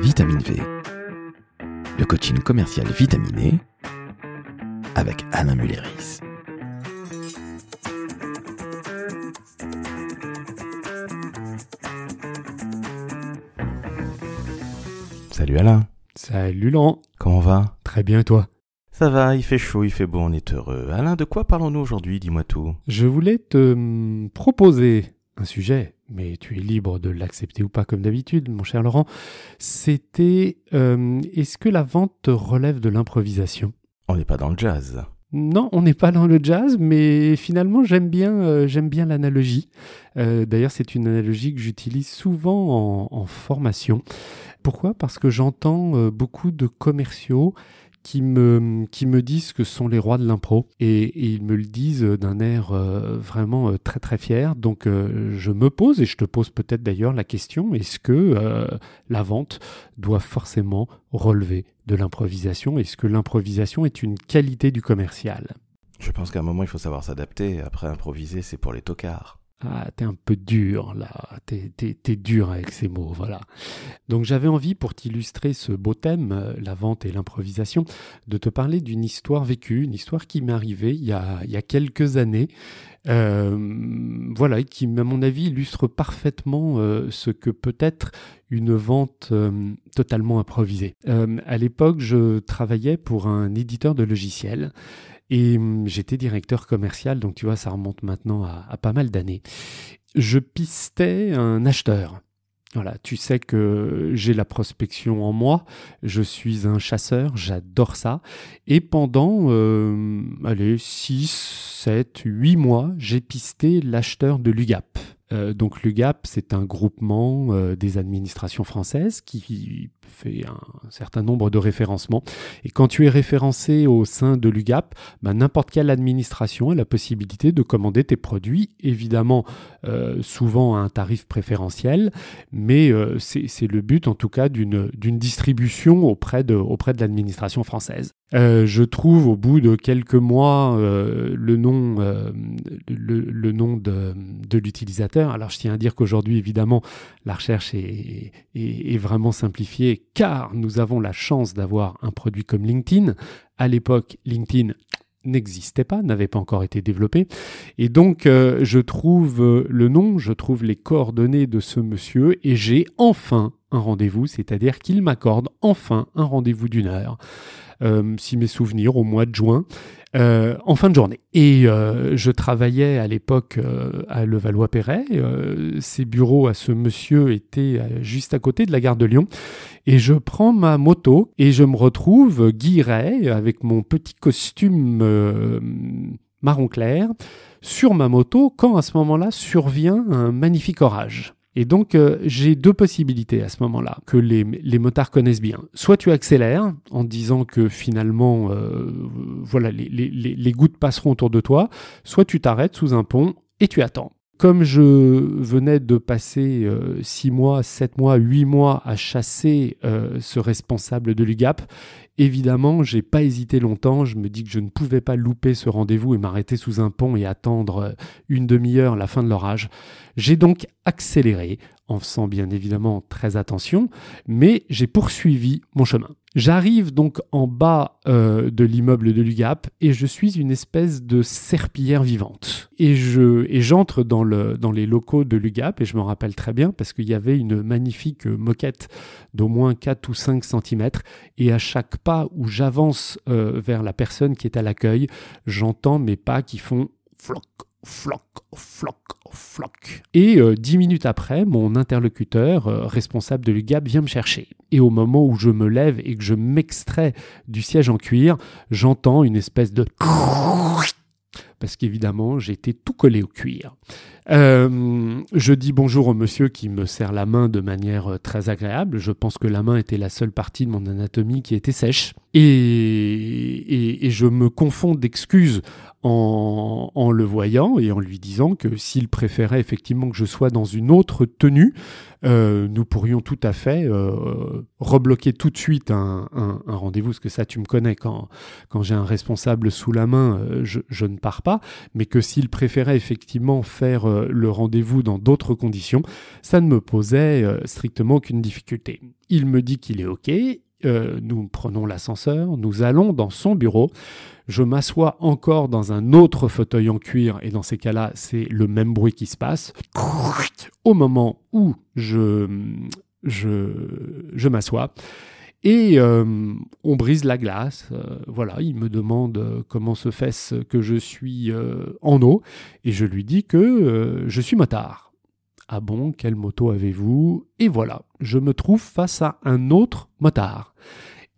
Vitamine V, le coaching commercial vitaminé avec Alain Mulleris. Salut Alain, Salut Laurent, comment va? Très bien et toi? Ça va, il fait chaud, il fait beau, on est heureux. Alain, de quoi parlons-nous aujourd'hui? Dis-moi tout. Je voulais te hum, proposer un sujet, mais tu es libre de l'accepter ou pas comme d'habitude, mon cher Laurent. C'était euh, est-ce que la vente relève de l'improvisation? On n'est pas dans le jazz. Non, on n'est pas dans le jazz, mais finalement j'aime bien, euh, j'aime bien l'analogie. Euh, D'ailleurs, c'est une analogie que j'utilise souvent en, en formation. Pourquoi? Parce que j'entends beaucoup de commerciaux qui me, qui me disent que sont les rois de l'impro et, ils me le disent d'un air euh, vraiment euh, très très fier. Donc euh, je me pose et je te pose peut-être d'ailleurs la question est-ce que la vente doit forcément relever de l'improvisation? Est-ce que l'improvisation est une qualité du commercial? Je pense qu'à un moment, il faut savoir s'adapter. Après, improviser, c'est pour les tocards. Ah, t'es un peu dur là, t'es, t'es- t'es dur avec ces mots, voilà. Donc j'avais envie, pour t'illustrer ce beau thème, euh, la vente et l'improvisation, de te parler d'une histoire vécue, une histoire qui m'est arrivée il y a, il y a quelques années, euh, voilà, qui, à mon avis, illustre parfaitement euh, ce que peut être une vente totalement improvisée. À l'époque, je travaillais pour un éditeur de logiciels. Et hum, j'étais directeur commercial, donc tu vois, ça remonte maintenant à, pas mal d'années. Je pistais un acheteur. Voilà, tu sais que j'ai la prospection en moi, je suis un chasseur, j'adore ça. Et pendant, euh, allez, 6, 7, 8 mois, j'ai pisté l'acheteur de l'UGAP. Euh, donc l'UGAP, c'est un groupement euh, des administrations françaises qui fait un certain nombre de référencements. Et quand tu es référencé au sein de l'UGAP, ben, n'importe quelle administration a la possibilité de commander tes produits, évidemment euh, souvent à un tarif préférentiel, mais c'est le but en tout cas d'une distribution auprès de l'administration française. Euh, je trouve au bout de quelques mois euh, le nom, euh, le, nom de, de l'utilisateur. Alors je tiens à dire qu'aujourd'hui évidemment la recherche est, est, est vraiment simplifiée car nous avons la chance d'avoir un produit comme LinkedIn. À l'époque, LinkedIn n'existait pas, n'avait pas encore été développé. Et donc, je trouve le nom, je trouve les coordonnées de ce monsieur et j'ai enfin un rendez-vous, c'est-à-dire qu'il m'accorde enfin un rendez-vous d'une heure, euh, si mes souvenirs, au mois de juin, euh, en fin de journée. Et euh, je travaillais à l'époque à Levallois-Perret. Ses bureaux à ce monsieur étaient juste à côté de la gare de Lyon. Et je prends ma moto et je me retrouve guiré avec mon petit costume marron clair sur ma moto quand à ce moment-là survient un magnifique orage. Et donc, euh, j'ai deux possibilités à ce moment-là, que les, motards connaissent bien. Soit tu accélères en disant que finalement, euh, voilà, les, gouttes passeront autour de toi, soit tu t'arrêtes sous un pont et tu attends. Comme je venais de passer euh, six mois, sept mois, huit mois à chasser euh, ce responsable de l'UGAP, évidemment, j'ai pas hésité longtemps. Je me dis que je ne pouvais pas louper ce rendez-vous et m'arrêter sous un pont et attendre euh, une demi-heure la fin de l'orage. J'ai donc accéléré en faisant bien évidemment très attention, mais j'ai poursuivi mon chemin. J'arrive donc en bas euh, de l'immeuble de l'UGAP et je suis une espèce de serpillière vivante. Et je et j'entre dans le dans les locaux de l'UGAP et je me rappelle très bien parce qu'il y avait une magnifique moquette d'au moins 4 ou 5 cm et à chaque pas où j'avance euh, vers la personne qui est à l'accueil, j'entends mes pas qui font floc floc, floc, Et euh, dix minutes après, mon interlocuteur, euh, responsable de l'UGAP, vient me chercher. Et au moment où je me lève et que je m'extrais du siège en cuir, j'entends une espèce de... Parce qu'évidemment, j'étais tout collé au cuir. Euh, je dis bonjour au monsieur qui me serre la main de manière très agréable. Je pense que la main était la seule partie de mon anatomie qui était sèche. Et je me confonds d'excuses en, le voyant et en lui disant que s'il préférait effectivement que je sois dans une autre tenue, euh, nous pourrions tout à fait euh, rebloquer tout de suite un, rendez-vous, parce que ça tu me connais, quand, j'ai un responsable sous la main, euh, je, je, ne pars pas, mais que s'il préférait effectivement faire le rendez-vous dans d'autres conditions, ça ne me posait strictement aucune difficulté. Il me dit qu'il est OK, euh, nous prenons l'ascenseur, nous allons dans son bureau, je m'assois encore dans un autre fauteuil en cuir et dans ces cas-là, c'est le même bruit qui se passe. Au moment où je, je, je m'assois, et euh, on brise la glace. Euh, voilà, il me demande comment se fait-ce que je suis en eau. Et je lui dis que je suis motard. Ah bon, quelle moto avez-vous? Et voilà, je me trouve face à un autre motard.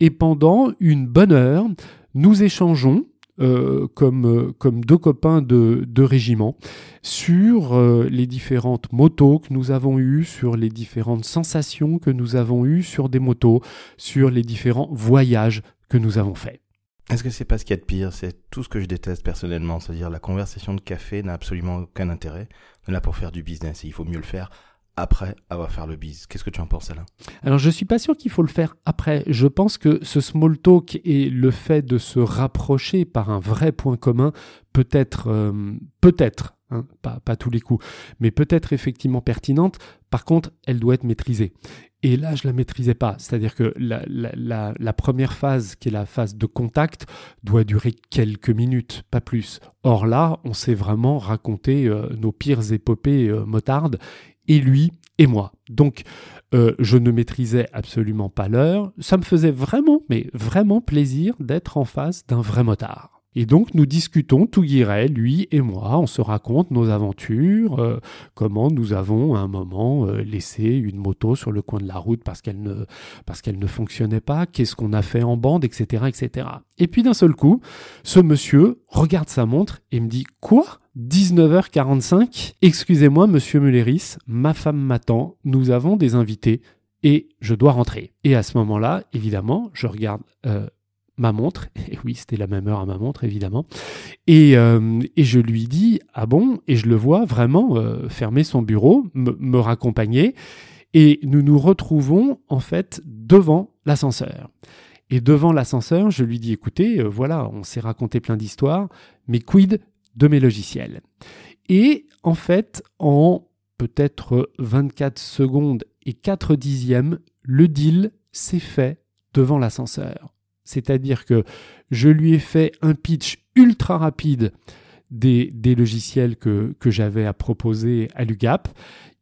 Et pendant une bonne heure, nous échangeons euh, comme, euh, comme deux copains de, de régiment sur euh, les différentes motos que nous avons eues, sur les différentes sensations que nous avons eues sur des motos, sur les différents voyages que nous avons faits. Est-ce que c'est pas ce qu'il y a de pire? C'est tout ce que je déteste personnellement, c'est-à-dire la conversation de café n'a absolument aucun intérêt, on est là pour faire du business et il faut mieux le faire après avoir fait le bise. Qu'est-ce que tu en penses, Alain? Alors, je suis pas sûr qu'il faut le faire après. Je pense que ce small talk et le fait de se rapprocher par un vrai point commun peut être, euh, peut-être, hein, pas, tous les coups, mais peut-être effectivement pertinente. Par contre, elle doit être maîtrisée. Et là, je la maîtrisais pas. C'est-à-dire que la, première phase, qui est la phase de contact, doit durer quelques minutes, pas plus. Or là, on s'est vraiment raconté euh, nos pires épopées euh, motardes et lui et moi. Donc, euh, je ne maîtrisais absolument pas l'heure. Ça me faisait vraiment, mais vraiment plaisir d'être en face d'un vrai motard. Et donc nous discutons, tout guirait, lui et moi, on se raconte nos aventures, euh, comment nous avons à un moment euh, laissé une moto sur le coin de la route parce qu'elle ne, parce qu'elle ne fonctionnait pas, qu'est-ce qu'on a fait en bande, etc. etc. Et puis d'un seul coup, ce monsieur regarde sa montre et me dit Quoi? 19h45 Excusez-moi, monsieur Mulleris, ma femme m'attend, nous avons des invités et je dois rentrer. Et à ce moment-là, évidemment, je regarde euh, ma montre, et oui, c'était la même heure à ma montre, évidemment, et, euh, je lui dis Ah bon? Et je le vois vraiment euh, fermer son bureau, me raccompagner, et nous nous retrouvons en fait devant l'ascenseur. Et devant l'ascenseur, je lui dis écoutez, voilà, on s'est raconté plein d'histoires, mais quid de mes logiciels? Et en fait, en peut-être 24 secondes et 4 dixièmes, le deal s'est fait devant l'ascenseur. C'est-à-dire que je lui ai fait un pitch ultra rapide des, logiciels que, que j'avais à proposer à l'UGAP.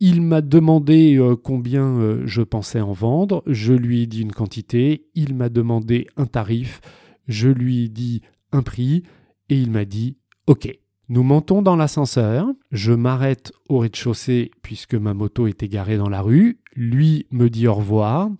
Il m'a demandé euh, combien euh, je pensais en vendre. Je lui ai dit une quantité. Il m'a demandé un tarif. Je lui ai dit un prix. Et il m'a dit OK. Nous montons dans l'ascenseur, je m'arrête au rez-de-chaussée puisque ma moto était garée dans la rue, lui me dit au revoir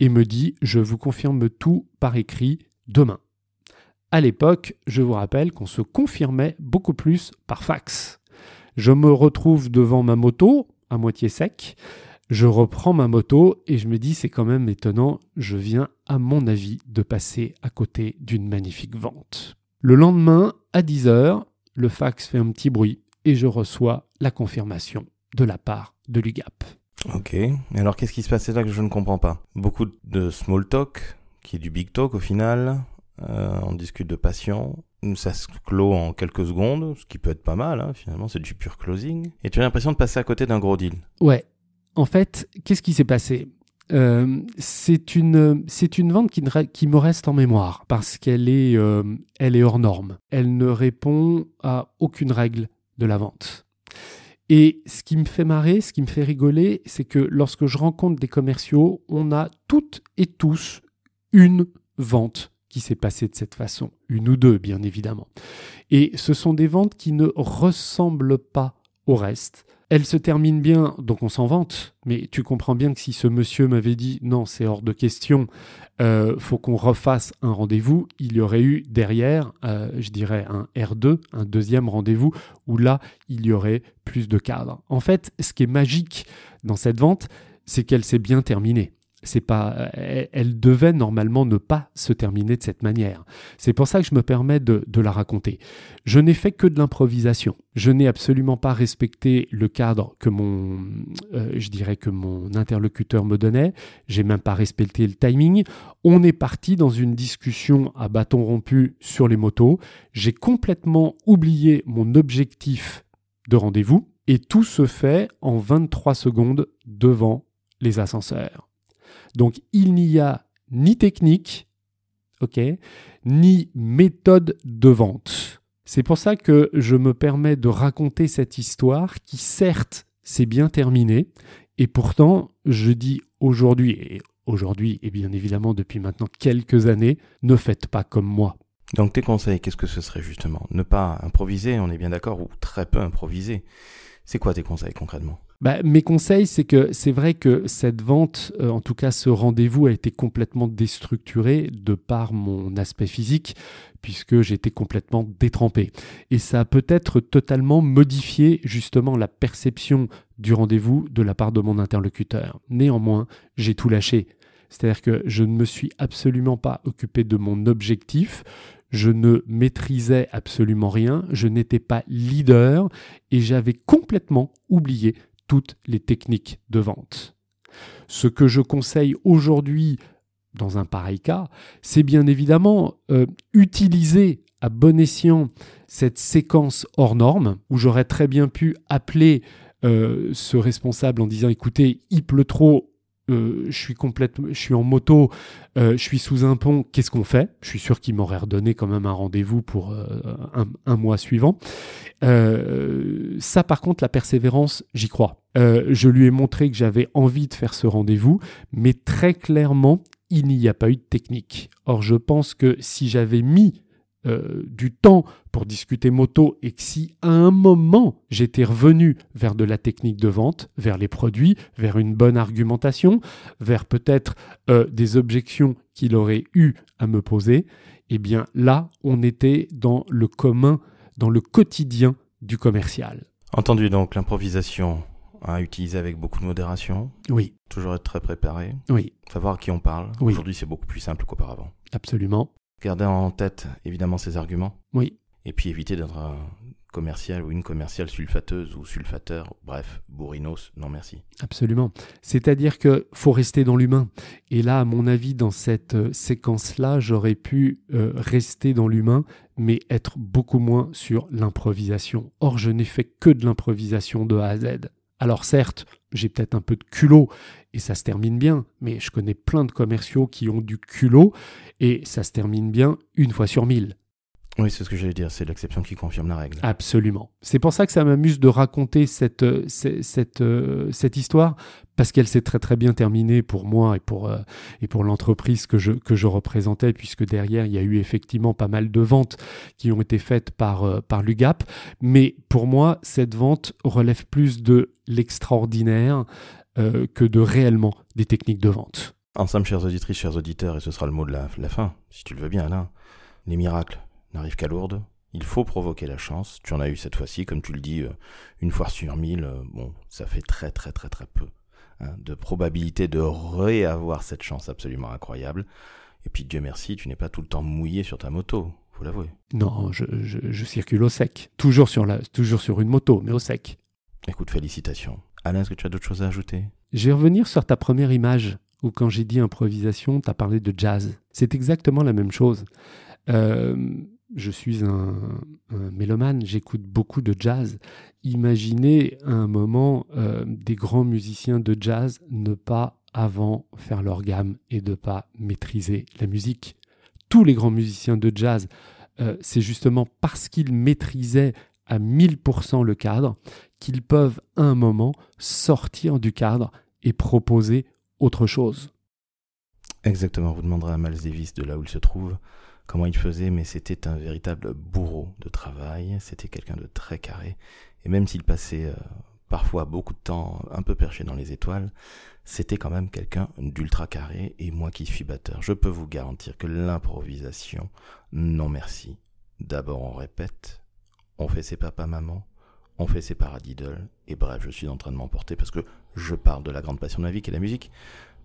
et me dit je vous confirme tout par écrit demain. À l'époque, je vous rappelle qu'on se confirmait beaucoup plus par fax. Je me retrouve devant ma moto, à moitié sec, je reprends ma moto et je me dis c'est quand même étonnant, je viens à mon avis de passer à côté d'une magnifique vente. Le lendemain, à 10h, le fax fait un petit bruit et je reçois la confirmation de la part de l'UGAP. Ok, alors qu'est-ce qui se passait là que je ne comprends pas. Beaucoup de small talk, qui est du big talk au final, euh, on discute de passion, ça se clôt en quelques secondes, ce qui peut être pas mal, hein, finalement c'est du pur closing, et tu as l'impression de passer à côté d'un gros deal. Ouais, en fait, qu'est-ce qui s'est passé? Euh, c'est une, c'est une vente qui, me reste en mémoire parce qu'elle est, euh, elle est hors norme. Elle ne répond à aucune règle de la vente. Et ce qui me fait marrer, ce qui me fait rigoler, c'est que lorsque je rencontre des commerciaux, on a toutes et tous une vente qui s'est passée de cette façon. Une ou deux, bien évidemment. Et ce sont des ventes qui ne ressemblent pas au reste. Elle se termine bien, donc on s'en vante, mais tu comprends bien que si ce monsieur m'avait dit non, c'est hors de question, euh, faut qu'on refasse un rendez-vous, il y aurait eu derrière, euh, je dirais, un R2, un deuxième rendez-vous, où là, il y aurait plus de cadres. En fait, ce qui est magique dans cette vente, c'est qu'elle s'est bien terminée c'est pas, elle devait normalement ne pas se terminer de cette manière. C'est pour ça que je me permets de, la raconter. Je n'ai fait que de l'improvisation. Je n'ai absolument pas respecté le cadre que mon, euh, je dirais que mon interlocuteur me donnait. J'ai même pas respecté le timing. On est parti dans une discussion à bâton rompu sur les motos. J'ai complètement oublié mon objectif de rendez-vous Et tout se fait en 23 secondes devant les ascenseurs. Donc il n'y a ni technique, ok, ni méthode de vente. C'est pour ça que je me permets de raconter cette histoire qui certes s'est bien terminée, et pourtant je dis aujourd'hui, aujourd'hui et bien évidemment depuis maintenant quelques années, ne faites pas comme moi. Donc tes conseils, qu'est-ce que ce serait justement? Ne pas improviser, on est bien d'accord, ou très peu improviser. C'est quoi tes conseils concrètement? Bah, mes conseils, c'est que c'est vrai que cette vente, euh, en tout cas ce rendez-vous, a été complètement déstructuré de par mon aspect physique, puisque j'étais complètement détrempé. Et ça a peut-être totalement modifié justement la perception du rendez-vous de la part de mon interlocuteur. Néanmoins, j'ai tout lâché. C'est-à-dire que je ne me suis absolument pas occupé de mon objectif, je ne maîtrisais absolument rien, je n'étais pas leader et j'avais complètement oublié toutes les techniques de vente. Ce que je conseille aujourd'hui dans un pareil cas, c'est bien évidemment euh, utiliser à bon escient cette séquence hors norme, où j'aurais très bien pu appeler euh, ce responsable en disant écoutez, il pleut trop, euh, je suis complètement, je suis en moto, euh, je suis sous un pont, qu'est-ce qu'on fait? Je suis sûr qu'il m'aurait redonné quand même un rendez-vous pour euh, un, mois suivant. ça, par contre, la persévérance, j'y crois. je lui ai montré que j'avais envie de faire ce rendez-vous, mais très clairement, il n'y a pas eu de technique. Or, je pense que si j'avais mis euh, du temps pour discuter moto et que si à un moment j'étais revenu vers de la technique de vente, vers les produits, vers une bonne argumentation, vers peut-être euh, des objections qu'il aurait eu à me poser, eh bien là, on était dans le commun, dans le quotidien du commercial. Entendu donc l'improvisation à utiliser avec beaucoup de modération. Oui. Toujours être très préparé. Oui. Savoir à qui on parle. Aujourd'hui, c'est beaucoup plus simple qu'auparavant. Absolument. Garder en tête évidemment ses arguments. Oui. Et puis éviter d'être un commercial ou une commerciale sulfateuse ou sulfateur, bref, bourrinos, non merci. Absolument. C'est-à-dire que faut rester dans l'humain. Et là, à mon avis, dans cette euh, séquence-là, j'aurais pu euh, rester dans l'humain, mais être beaucoup moins sur l'improvisation. Or, je n'ai fait que de l'improvisation de A à Z. Alors certes, j'ai peut-être un peu de culot et ça se termine bien, mais je connais plein de commerciaux qui ont du culot et ça se termine bien une fois sur mille. Oui, c'est ce que j'allais dire, c'est l'exception qui confirme la règle. Absolument. C'est pour ça que ça m'amuse de raconter cette, euh, cette, euh, cette, histoire, parce qu'elle s'est très très bien terminée pour moi et pour, euh, et pour l'entreprise que je, que je représentais, puisque derrière, il y a eu effectivement pas mal de ventes qui ont été faites par, par l'UGAP. Mais pour moi, cette vente relève plus de l'extraordinaire que de réellement des techniques de vente. Ensemble, chers auditrices, chers auditeurs, et ce sera le mot de la, la fin, si tu le veux bien, Alain, les miracles n'arrive qu'à Lourdes. Il faut provoquer la chance. Tu en as eu cette fois-ci, comme tu le dis, euh, une fois sur mille. Euh, bon, ça fait très très très très peu hein, de probabilité de réavoir cette chance absolument incroyable. Et puis Dieu merci, tu n'es pas tout le temps mouillé sur ta moto, faut l'avouer. Non, je, circule au sec. Toujours sur, la, toujours sur une moto, mais au sec. Écoute, félicitations. Alain, est-ce que tu as d'autres choses à ajouter? Je vais revenir sur ta première image, où quand j'ai dit improvisation, tu as parlé de jazz. C'est exactement la même chose. Euh, je suis un, mélomane, j'écoute beaucoup de jazz. Imaginez à un moment euh, des grands musiciens de jazz ne pas avant faire leur gamme et de pas maîtriser la musique. Tous les grands musiciens de jazz, euh, c'est justement parce qu'ils maîtrisaient à 1000% le cadre qu'ils peuvent à un moment sortir du cadre et proposer autre chose. Exactement, vous demanderez à Miles Davis de là où il se trouve comment il faisait, mais c'était un véritable bourreau de travail, c'était quelqu'un de très carré, et même s'il passait euh, parfois beaucoup de temps un peu perché dans les étoiles, c'était quand même quelqu'un d'ultra carré, et moi qui suis batteur, je peux vous garantir que l'improvisation, non merci. D'abord on répète, on fait ses papas-maman, on fait ses paradiddles, et bref, je suis en train de m'emporter parce que je parle de la grande passion de ma vie qui est la musique.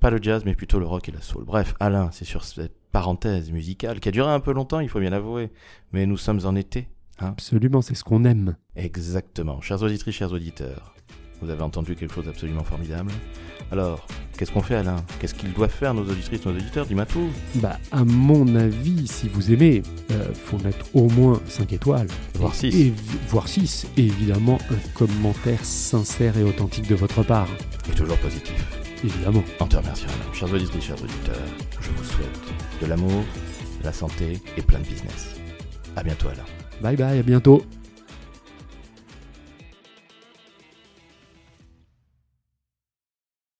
Pas le jazz, mais plutôt le rock et la soul. Bref, Alain, c'est sur cette parenthèse musicale qui a duré un peu longtemps, il faut bien l'avouer. Mais nous sommes en été. Hein Absolument, c'est ce qu'on aime. Exactement. Chers auditrices, chers auditeurs, Vous avez entendu quelque chose d'absolument formidable. Alors, qu'est-ce qu'on fait Alain? Qu'est-ce qu'ils doivent faire nos auditrices, nos auditeurs Dis-moi tout. Bah, à mon avis, si vous aimez, euh, faut mettre au moins 5 étoiles. Voire Et- 6. et- voire 6. Et évidemment, un commentaire sincère et authentique de votre part. Et toujours positif. Évidemment. On te remercie Alain. Chers auditrices, chers auditeurs, je vous souhaite de l'amour, de la santé et plein de business. À bientôt Alain. Bye bye, à bientôt.